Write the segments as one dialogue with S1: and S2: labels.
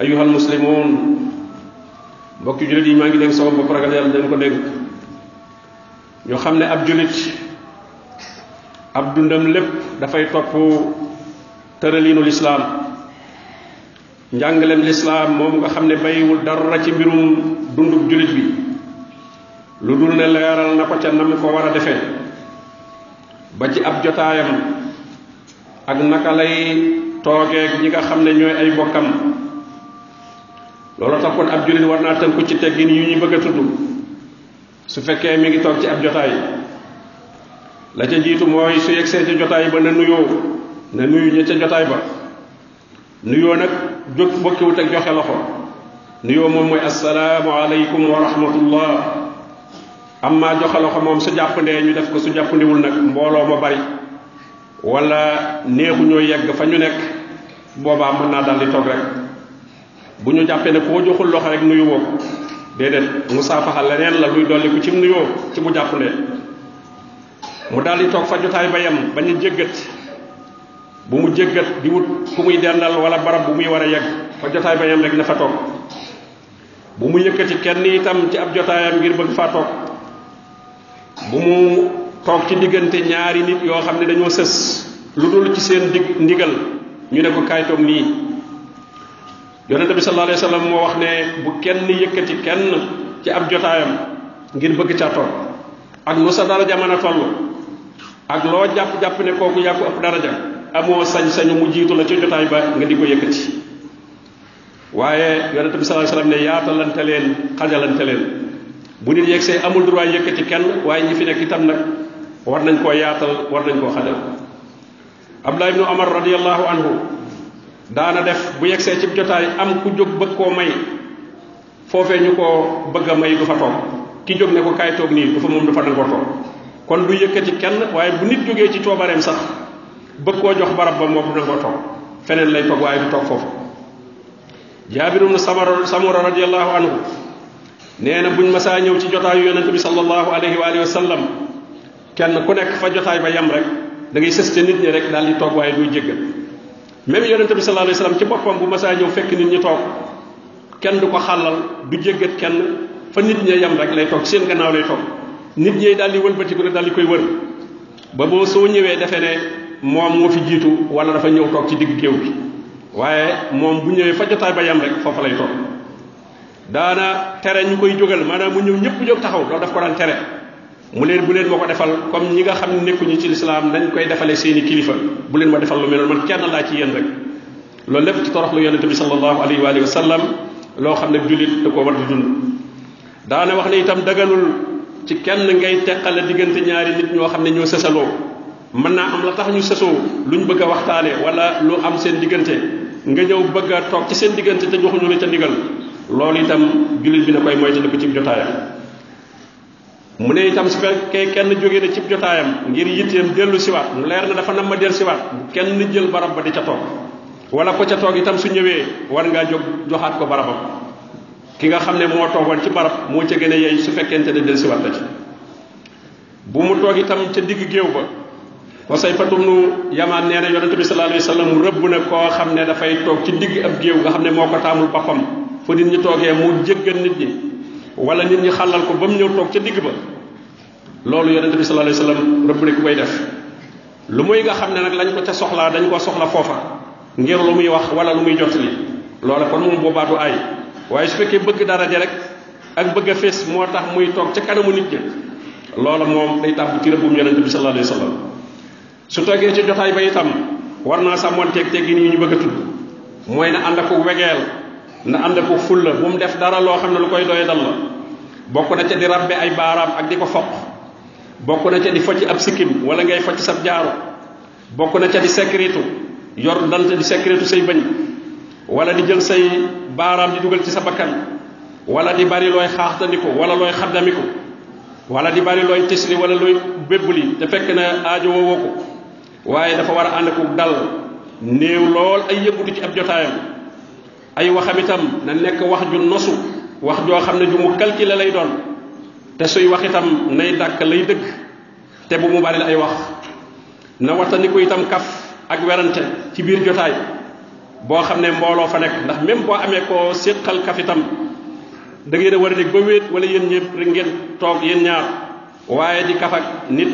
S1: ayuhal muslimun. Mbokki julit yi ma ngi dem sama bopp ragal yalla dañ ko deg ñu xamne ab julit ab dundam lepp da fay top teralinu l'islam njangalem l'islam mom nga xamne bayiwul dara ci mbirum dundub julit bi. Lu dul ne leral na ko ca nam ko wara defé ba ci ab jotayam ak naka lay ñi nga xamne ñoy ay bokkam. Loolu tax kon ab julit war naa tënku ci teggin yu ñu bëgg a tudd. su fekkee mi ngi toog ci ab jotaay. la ca jiitu mooy su yegsee ca jotaay ba na nuyoo na nuyu ña ca jotaay ba. nuyoo nag jóg bokkiwut ak joxe loxo. nuyoo moom mooy assalaamu aleykum wa rahmatullah. amma joxe loxo moom su jàppandee ñu def ko su jàppandiwul nag mbooloo ma bari. wala neexu ñoo yegg fa ñu nekk. boobaa mën naa dal di toog rek. Bu ñu jàppee ne koo joxul loxo rek nuyu woo déedéet musaafaxa leneen la luy dolli ku ci nuyoo ci bu jàppale mu daal di toog fa jotaay ba yem bañ a jéggat. Bu mu jéggat di wut ku muy dendal wala barab bu muy war a yegg fa jotaay ba yem rek na fa toog. Bu mu yëkkati kenn itam ci ab jotaayam ngir bëgg faa toog. Bu mu toog ci diggante ñaari nit yoo xam ne dañoo sës lu dul ci seen dig ndigal ñu ne ko kaay nii. Yonente bi sallallahu alayhi wasallam moo wax ne bu kenn yëkkati kenn ci ab jotaayam ngir bëgg ca toog ak nu sa daraja mën toll ak ne kooku yaa ko ëpp daraja amoo sañ-sañu mu jiitu la ci jotaay ba nga di ko yëkkati. Waaye yonente bi sallallahu alayhi wasallam ne yaatalante leen xajalante leen. Bu nit amul droit yëkkati kenn waaye ñi fi nekk itam nag war nañ koo yaatal war nañ koo xajal. Abdullah ibnu omar anhu daana def bu yegsee ci jotaay am ku jóg bëgg koo may. foofee ñu ko bëgg a may du fa toog. ki jóg ne ko kaay toog nii du fa moom du fa nangoo toog. kon du yëkkati kenn waaye bu nit jógee ci coobareem sax bëgg koo jox barab ba moom du nangoo toog. feneen lay toog waaye du toog foofu. Jaabiru ibnu samara samura radiallahu anhu nee na buñ masaa ñëw ci jotaayu yonente bi sallallahu alayhi wa alihi wa kenn ku nekk fa jotaay ba yem rek da ngay sës ca nit ñi rek daal di toog waaye duy jéggal. Même yonente bi sallallahu alayhi wa sallam ci boppam bu masaa ñëw fekk nit ñi toog kenn du ko xàllal du jéggat kenn fa nit ñi yem rek lay toog seen gannaaw lay toog. Nit ñi daal di wëlbatiku ne daal di koy wër. Ba boo soo ñëwee defe ne moom moo fi jiitu wala dafa ñëw toog ci digg géew bi. Waaye moom bu ñëwee fa jotaay ba yem rek foofa lay toog. Daana tere ñu koy jógal maanaam mu ñëw ñëpp jóg taxaw loolu daf ko daan tere. Mu leen bu leen ma ko defal comme ñi nga xam ne nekkuñu ci lislaam nañ koy defale seeni kilifa. Bu leen ma defal lu mel noonu man kenn laa ci yéen rek. Loolu lépp ci toroxlu yonente bi sallallahu alayhi wa alihi wa sallam loo xam ne jullit da koo war di dund. Daana wax ne itam daganul ci kenn ngay teqale diggante ñaari nit ñoo xam ne ñoo sësaloo. Mën naa am la tax ñu sësoo luñ bëgg a waxtaane wala lu am seen diggante. Nga ñëw bëgg a ci seen diggante te joxuñu la ca ndigal. Loolu itam jullit bi na koy ko ci jotaayam. Mu ne itam su fekkee kenn jóge na cib jotaayam ngir yitteem dellusiwaat mu leer na dafa nam ma dellusiwaat kenn jël barab ba di ca toog. wala ko ca toog itam su ñëwee war ngaa jóg joxaat ko barabam. ki nga xam ne moo toogoon ci barab moo ca gën a su fekkente ne dellusiwaat la ci. bu mu toog itam ca digg géew ba wasay fatum nu yamaan nee na yonente bi sallallahu alayhi wasallam rëbb na koo xam ne dafay toog ci digg ab géew nga xam ne moo ko taamul boppam. fu nit ñi toogee mu jéggal nit ñi. Wala nit ñi xàllal ko ba mu ñëw toog ca digg ba. loolu yonente bi sallallahu alayhi wasallam rëbb ne ku koy def. lu muy nga xam ne nag lañ ko ca soxlaa dañ ko soxla foofa. ngir lu muy wax wala lu muy jottali. loola kon moom boobaa du aay waaye su fekkee bëgg daraja rek ak bëgg a fees moo tax muy toog ca kanamu nit ñi loola moom day tàbb ci rëbbum yonente bi sallallahu alayhi wasallam. su toogee ci jotaay ba itam war naa sàmmoonteeg teggin yi ñu bëgg a tudd. mooy na ànd ak wegeel na ànd ak fulla bu mu def dara loo xam ne lu koy doye dal la. bokk na ca di rabbe ay baaraam ak di ko foq. bokk na ca di focc ab sikkim wala ngay focc sab jaaro. bokk na ca di secrétu yor dant di secrétu say bañ. wala di jël say baaraam di dugal ci sa bakkan. wala di bari looy xaaxtandiku wala looy xaddamiku. wala di bari looy tisli wala looy bébbli te fekk na aajo woowoo ko. waaye dafa war a ak dal. néew lool ay yëngutu ci ab jotaayam ay waxam itam na nekk wax ju nosu wax joo xam ne ju mu calculé lay doon te suy wax itam nay dàkk lay dëgg te bu mu bari ay wax na wattandiku itam kaf ak werante ci biir jotaay boo xam ne mbooloo fa nekk ndax même boo amee koo séqal kaf itam da ngeen a war a ba wéet wala yéen ñëpp rek ngeen toog yéen ñaar waaye di kaf ak nit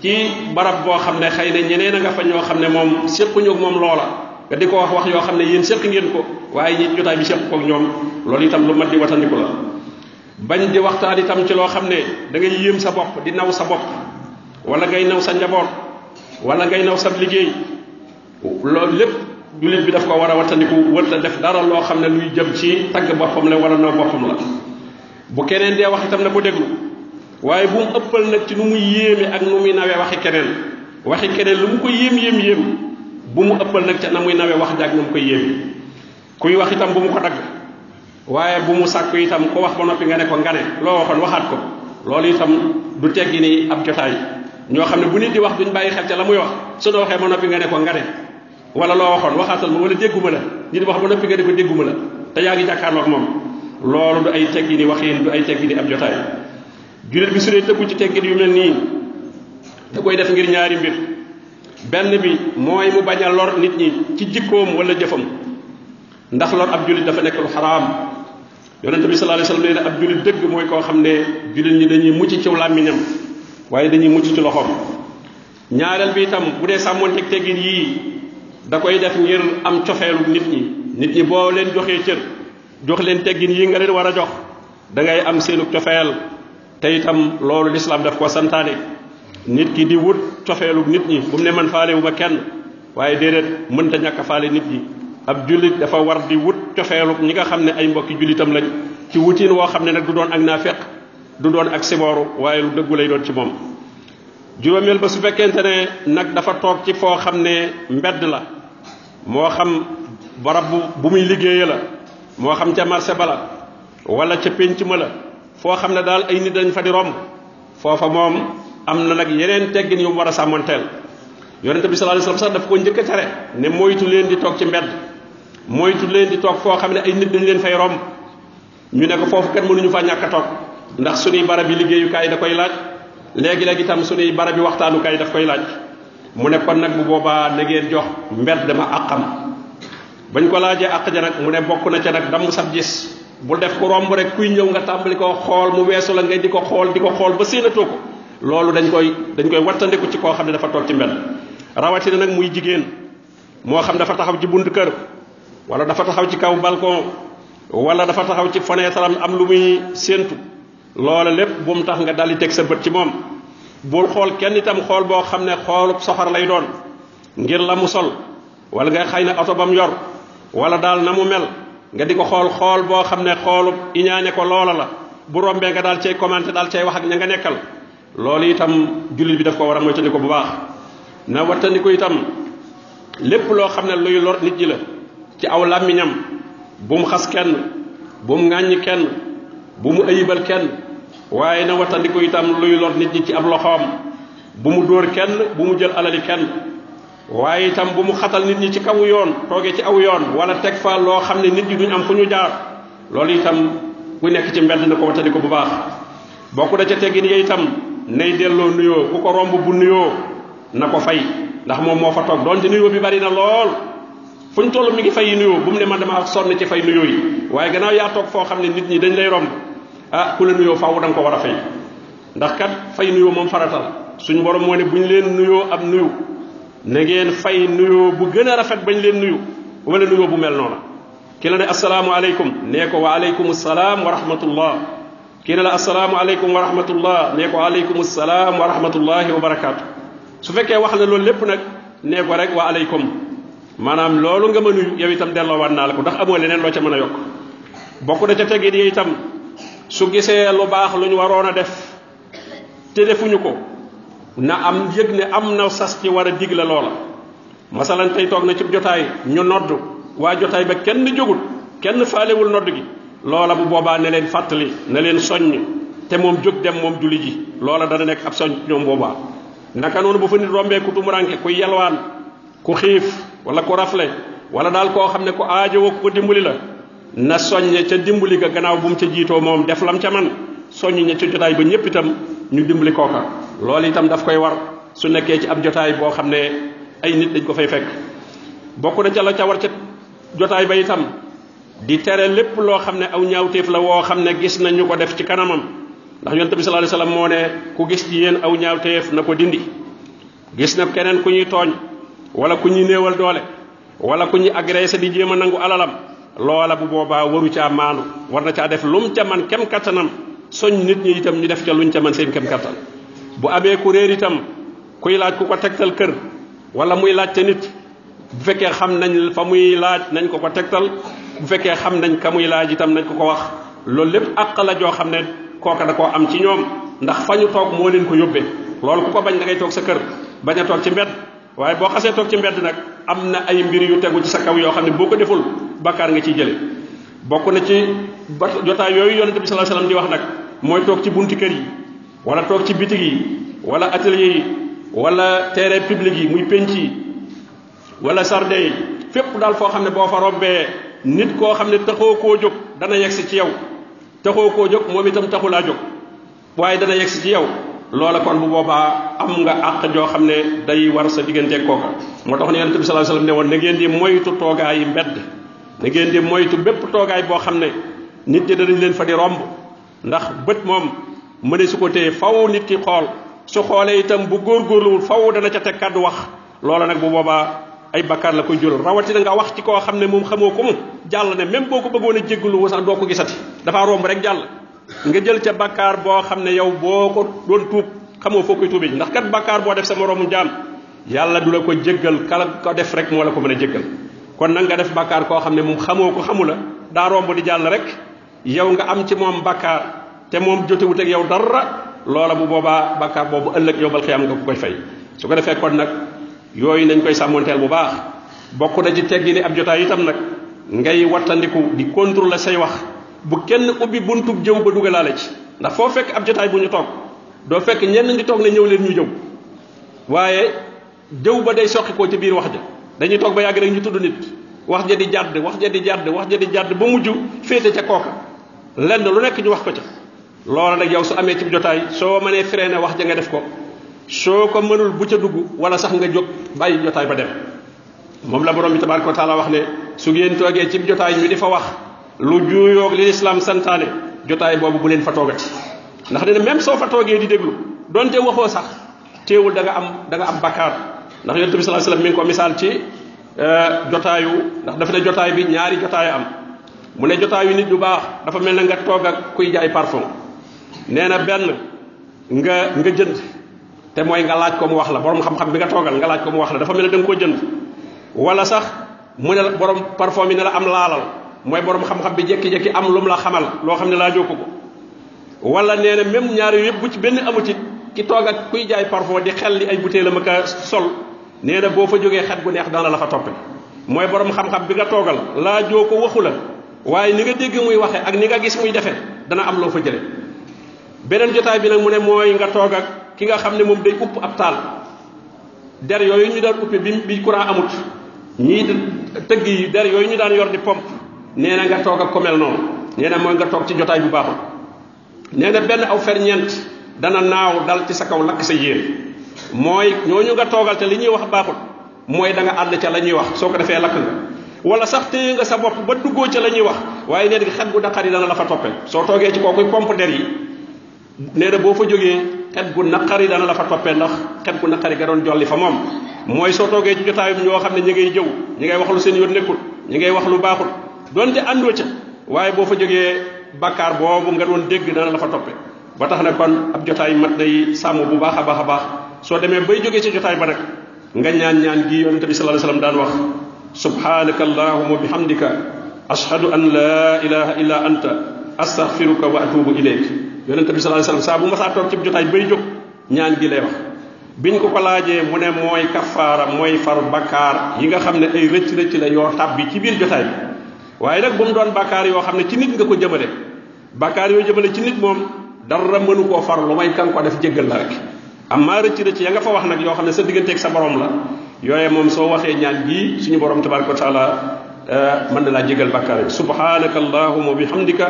S1: ci barab boo xam ne xëy na ñeneen a nga fa ñoo xam ne moom séquñu moom loola nga di ko wax wax yoo xam ne yéen séq ngeen ko waaye ñi jotaay bi séq ko ak ñoom loolu itam lu mat di watandiku la. Bañ di waxtaan itam ci loo xam ne da ngay yéem sa bopp di naw sa bopp wala ngay naw sa njaboot wala ngay naw sa liggéey. Loolu lépp jullit bi daf ko war a wattandiku def dara loo xam ne luy jëm ci tagg boppam la wala naw boppam la. Bu keneen dee wax itam na ko déglu. Waaye bu mu ëppal nag ci nu muy yéeme ak nu muy nawee waxi keneen. Waxi keneen lu mu ko yéem yéem yéem bu mu ëppal nag ca na muy nawee wax na mu kuy wax itam bu mu ko dagg. Waaye bu mu sàkku itam ko wax ba noppi nga ne ko nga ne loo waxoon waxaat ko. Loolu itam du teggi ni ab jotaay. Ñoo xam bu nit di wax duñ bàyyi xel ca la muy wax. Su doo waxee ba noppi nga ne ko nga ne. Wala loo waxoon waxaatal ma wala dégguma la. Nit di wax ba noppi nga ne ko dégguma la. Te yaa ngi jàkkaarloog moom. Loolu du ay teggi ni waxin du ay teggi ni ab jotaay. Jullit bi su dee tëggu ci teggin yu mel nii da koy def ngir ñaari mbir. Benn bi mooy mu bañ lor nit ñi ci jikkoom wala jëfam ndax lor ab jullit dafa nekk lu xaraam. Yonente bi sallallahu alayhi wasallam nee na ab jullit dëgg mooy koo xam ne jullit ñi dañuy mucc ci làmmiñam waaye dañuy mucc ci loxoom. Ñaareel bi itam bu dee sàmmoonteeg teggin yii da koy def ngir am cofeelu nit ñi. Nit ñi boo leen joxee cër jox leen teggin yi nga leen war a jox da ngay am seenu cofeel. Te itam loolu lislaam daf ko santaane. Nit ki di wut cofeelu nit ñi bu mu ne man kenn waaye déedéet mënta ñàkk faale nit ñi. Ab jullit dafa war di wut cofeelu ñi nga xam ne ay mbokki jullitam lañ ci wutiin woo xam ne nag du doon ak naafeq du doon ak sibooru waaye lu dëggu lay doon ci moom juróomeel ba su fekkente ne nag dafa toog ci foo xam ne mbedd la moo xam barab bu bu muy liggéeye la moo xam ca marché ba la wala ca pénc ma la foo xam ne daal ay nit dañ fa di romb foofa moom am na nag yeneen teggin yu mu war a sàmmanteel yonente bi sallallahu alayhi wasallam sax daf ko njëkk a tere ne moytu leen di toog ci mbedd moytu leen di toog foo xam ne ay nit dañ leen fay romb. ñu ne ko foofu kat mënuñu fa ñàkk toog. ndax suñuy barab yi liggéeyukaay da koy laaj. léegi-léegi itam suñuy barab yi waxtaanukaay daf koy laaj. mu ne kon nag bu boobaa na ngeen jox mbedd dama àqam. bañ ko laajee àq ja nag mu ne bokk na ca nag damm sab gis. bul def ko romb rek kuy ñëw nga tàmbali ko xool mu weesu la ngay di ko xool di ko xool ba ko. loolu dañ koy dañ koy wattandiku ci koo xam ne dafa toog ci mbedd. rawatina nag muy jigéen. moo xam dafa taxaw ci bunt kër wala dafa taxaw ci kaw balcon wala dafa taxaw ci fenêtre am am lu muy séentu. Loola lépp bu mu tax nga daldi teg sa bët ci moom. Bul xool kenn itam xool boo xam ne xoolub soxor lay doon. Ngir la mu sol wala nga xëy na oto ba mu yor wala daal na mu mel. Nga di ko xool xool boo xam ne xoolub iñaane ko loola la. Bu rombee nga daal cay commenté daal cay wax ak ña nga nekkal. Loolu itam jullit bi daf ko war a moytandiku bu baax. Na wattandiku itam lépp loo xam ne luy lor nit ci aw làmmiñam bu mu xas kenn bu mu ŋàññi kenn bu mu ayibal kenn waaye na watandiku itam luy lor nit ñi ci ab loxoom bu mu dóor kenn bu mu jël alali kenn waaye itam bu mu xatal nit ñi ci kawu yoon toogee ci aw yoon wala teg fa loo xam ne nit ñi duñ am fu ñu jaar loolu itam ku nekk ci mbedd na ko wattandiku bu baax. Boo na ca teggin yi itam nay delloo nuyoo ku ko romb bu nuyoo na ko fay ndax moom moo fa toog donte nuyoo bi bari na lool fu ñu toll mi ngi fay nuyoo bu mu ne man dama sonn ci fay nuyoo yi waaye gannaaw yaa toog foo xam ne nit ñi dañ lay romb ah ku la nuyoo faaw da nga ko war a fay ndax kat fay nuyoo moom faratal suñu borom moo ne bu ñu leen nuyoo ab nuyu na ngeen fay nuyoo bu gën a rafet bañ leen nuyu wala nuyoo bu mel noona ki la ne asalaamualeykum nee ko wa aleykum salaam wa rahmatullah kii ne la asalaamualeykum wa rahmatullah nee ko aleykum salaam wa rahmatullahi wa barakaatu su fekkee wax na loolu lépp nag nee ko rek wa aleykum maanaam loolu nga mënu yow itam delloowaat naa la ko ndax amoo leneen loo ca mën a yokk. Bokk na ca tegit yi itam su gisee lu baax lu ñu waroon a def te defuñu ko na am yëg ne am na sas ci war a digle loola. Masalan tey toog na ci jotaay ñu nodd waa jotaay ba kenn jógul kenn faalewul nodd gi. Loola bu boobaa ne leen fàttali ne leen soññ te moom jóg dem moom julli ji. Loola dana nekk ab soññ ñoom boobaa. Naka noonu bu fa nit rombee ku tumuranke ku yelwaan ku xiif wala ku rafle wala daal koo xam ne ku ku ko dimbali la na soññe ca dimbali ga gannaaw bu mu ca jiitoo moom def lam ca man soññ ña ca jotaay ba ñëpp itam ñu dimbali kooka. Loolu itam daf koy war su nekkee ci ab jotaay boo xam ne ay nit dañ ko fay fekk. Bokk na ca la ca war ca jotaay ba itam di tere lépp loo xam ne aw ñaawteef la woo xam ne gis nañ ñu ko def ci kanamam. Ndax yonte bi sallallahu alayhi wasallam moo ne ku gis ci yéen aw ñaawteef na ko dindi. Gis na keneen ku ñuy tooñ wala ku ñuy néewal doole wala ku ñuy agressé di jéem a nangu alalam loola bu boobaa waru caa maanu war na caa def lum ca man kem kattanam soñ nit ñi itam ñu def ca luñ ca man seen kem kattan. Bu amee ku réer itam kuy laaj ku ko tegtal kër wala muy laaj te nit bu fekkee xam nañ fa muy laaj nañ ko ko tegtal bu fekkee xam nañ ka muy laaj itam nañ ko ko wax loolu lépp àq la joo xam ne kooka da koo am ci ñoom ndax fa ñu toog moo leen ko yóbbee. Loolu ku ko bañ da ngay toog sa kër bañ a toog ci mbedd waaye boo xasee toog ci mbedd nag am na ay mbir yu tegu ci sa kaw yoo xam ne boo ko deful bakkaar nga ciy jële. bokk na ci ba jotaay yooyu yonente bi sallallahu alayhi di wax nag mooy toog ci buntu kër yi wala toog ci bitig yi wala atelier yi wala terrain public yi muy penc yi wala sarde yi fépp daal foo xam ne boo fa robbee nit koo xam ne taxoo koo jóg dana yegsi ci yow. taxoo koo jóg moom itam taxulaa jóg waaye dana yegsi ci yow. Loola kon bu boobaa am nga àq joo xam ne day war sa digganteeg kooka. moo tax ne yonente bi sallallahu alayhi ne woon na ngeen di moytu toogaay yi mbedd na ngeen di moytu bépp toogaay boo xam ne nit ñi danañ leen fa di romb ndax bët moom mëne su ko téye faw nit ki xool su xoolee itam bu góorgóorluwul faw dana ca teg kàddu wax. Loola nag bu boobaa ay bakkaar la koy jural rawatina nga wax ci koo xam ne moom xamoo ko mu jàll ne même boo ko bëggoon a jéggalu sax doo ko gisati dafa romb rek jàll. Nga jël ca bakkaar boo xam ne yow boo ko doon tuub xamoo foo koy tuubee ndax kat bakkaar boo def sa moroomu jaam yàlla du la ko jéggal kala ko def rek moo la ko mën a jéggal. Kon nag nga def bakkaar koo xam ne moom xamoo ko xamu la daa romb di jàll rek yow nga am ci moom bakkaar te moom jotewut ak yow dara loola bu boobaa bakkaar boobu ëllëg yow bal xiyam nga ko koy fay. Su ko defee kon nag yooyu nañ koy sàmmonteel bu baax. Bokk na ci teggi ni ab jotaay itam nag ngay wattandiku di contrôler say wax bu kenn ubbi buntub jëw ba dugalaale ci. ndax foo fekk ab jotaay bu ñu toog doo fekk ñenn ngi toog ne ñëw leen ñu jëw. waaye jëw ba day soqi koo ci biir wax ja. dañuy toog ba yàgg rek ñu tudd nit. wax ja di jàdd wax ja di jàdd wax ja di jàdd ba mujj féete ca kooka. lenn lu nekk ñu wax ko ca. loola nag yow su amee ci jotaay soo mënee freiné wax ja nga def ko. soo ko mënul bu ca dugg wala sax nga jóg bàyyi jotaay ba dem. moom la borom bi tabaraka taala wax ne su ngeen toogee ci jotaay ñu di fa wax lu juuyoog li lislaam santaane jotaay boobu bu leen fa toogati. ndax dina même soo fa toogee di déglu donte waxoo sax teewul da nga am da nga am bakkaar. ndax yonent bi alayhi wasallam mi ngi ko misaal ci jotaayu ndax dafa bi ñaari jotaay am. mu ne jotaayu nit ñu baax dafa mel na nga toog ak kuy jaay parfum. nee na benn nga nga jënd. te mooy nga laaj ko mu wax la. borom xam-xam bi nga toogal nga laaj ko mu wax la. dafa mel ne da nga koo jënd. wala sax mu ne borom parfum ne la am laalal mooy borom xam-xam bi jékki-jékki am lu mu la xamal loo xam ne laajoo ko wala nee na même ñaar yëpp bu ci benn amu ci ki toog ak kuy jaay parfum di xel li ay butéel ma ka sol nee na boo fa jógee xet gu neex dana la fa toppe mooy borom xam-xam bi nga toogal laajoo ko waxu la waaye ni nga dégg muy waxe ak ni nga gis muy defee dana am loo fa jële. Beneen jotaay bi nag mu ne mooy nga toog ak ki nga xam ne moom day upp ab taal. Der yooyu ñu daan uppe bi amut. Ñii tëgg yi der yooyu ñu daan yor di pompe nee na nga toog ak ko mel noonu. Nee na mooy nga toog ci jotaay bu baaxul nee benn aw ferñeent dana naaw dal ci sa kaw lakk sa yéen. Mooy ñooñu nga toogal te li ñuy wax baaxul mooy da nga ca la ñuy wax. Soo ko defee nga. Wala sax téye nga sa bopp ba duggoo ca la ñuy wax. Waaye gu naqari dana la fa toppee soo toogee ci kooku pompe der yi nee fa jógee xet gu naqari dana la fa toppee ndax xet gu naqari ga doon jolli fa moom. Mooy soo toogee ci jotaayum ñoo xam ne ñi ngay jëw ñi ngay wax seen yoon nekkul ñi ngay wax lu baaxul donte àndoo ca. Waaye boo fa jógee bakkaar boobu nga doon dégg dana la fa toppe. Ba tax na kon ab jotaay mat day sàmm bu baax a baax soo demee bay jógee ci jotaay ba nag nga ñaan ñaan gi bi sallallahu alayhi wasallam daan wax subhanaka bihamdika ashhadu an la ilaha illa anta astaghfiruka wa atubu ilayk. Yonente bi sallallahu alayhi wasallam saa bu ma saa toog ci jotaay bay jóg ñaan gi lay wax. Biñ ko ko laajee mu ne mooy kafaara mooy far bakkaar yi nga xam ne ay rëcc rëcc la yoo tabbi ci biir jotaay bi waaye nag bu mu doon bakkaar yoo xam ne ci nit nga ko jëmale bakkaar yoo jëmale ci nit moom dara mënu koo far lu may kan ko def jéggal la rek amma rëcc rëcc ya nga fa wax nag yoo xam ne sa digganteeg sa borom la yooye moom soo waxee ñaan gi suñu borom tabaraka wa taala mën na laa jégal bakkaar bi subhanaka allahuma wa bihamdika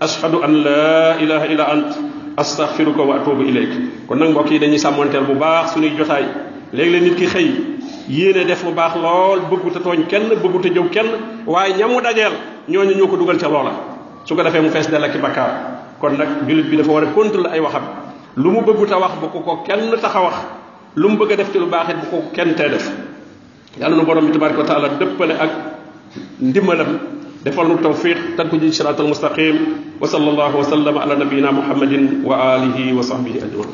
S1: ashhadu an la ilaha illa ant astaghfiruka wa atubu ilayk kon nag mbokk yi dañuy sàmmonteel bu baax suñuy jotaay léegi-léeg nit ki xëy yéene def lu baax lool bëggu te tooñ kenn bëggu te jëw kenn waaye ñamu dajeel ñooñu ñoo ko dugal ca loola su ko defee mu fees dell ak bakkaar kon nag julit bi dafa war a contrôler ay waxam lu mu bëggu ta wax bu ko ko kenn tax a wax lu mu bëgg a def ci lu baax bu ko kenn tee def yàlla nu borom bi tabaraka wa taala dëppale ak ndimbalam defal nu tawfiq tag ko ji siratal mustaqim wa sallallahu wa sallama ala nabiyina muhammadin wa alihi wa sahbihi ajmain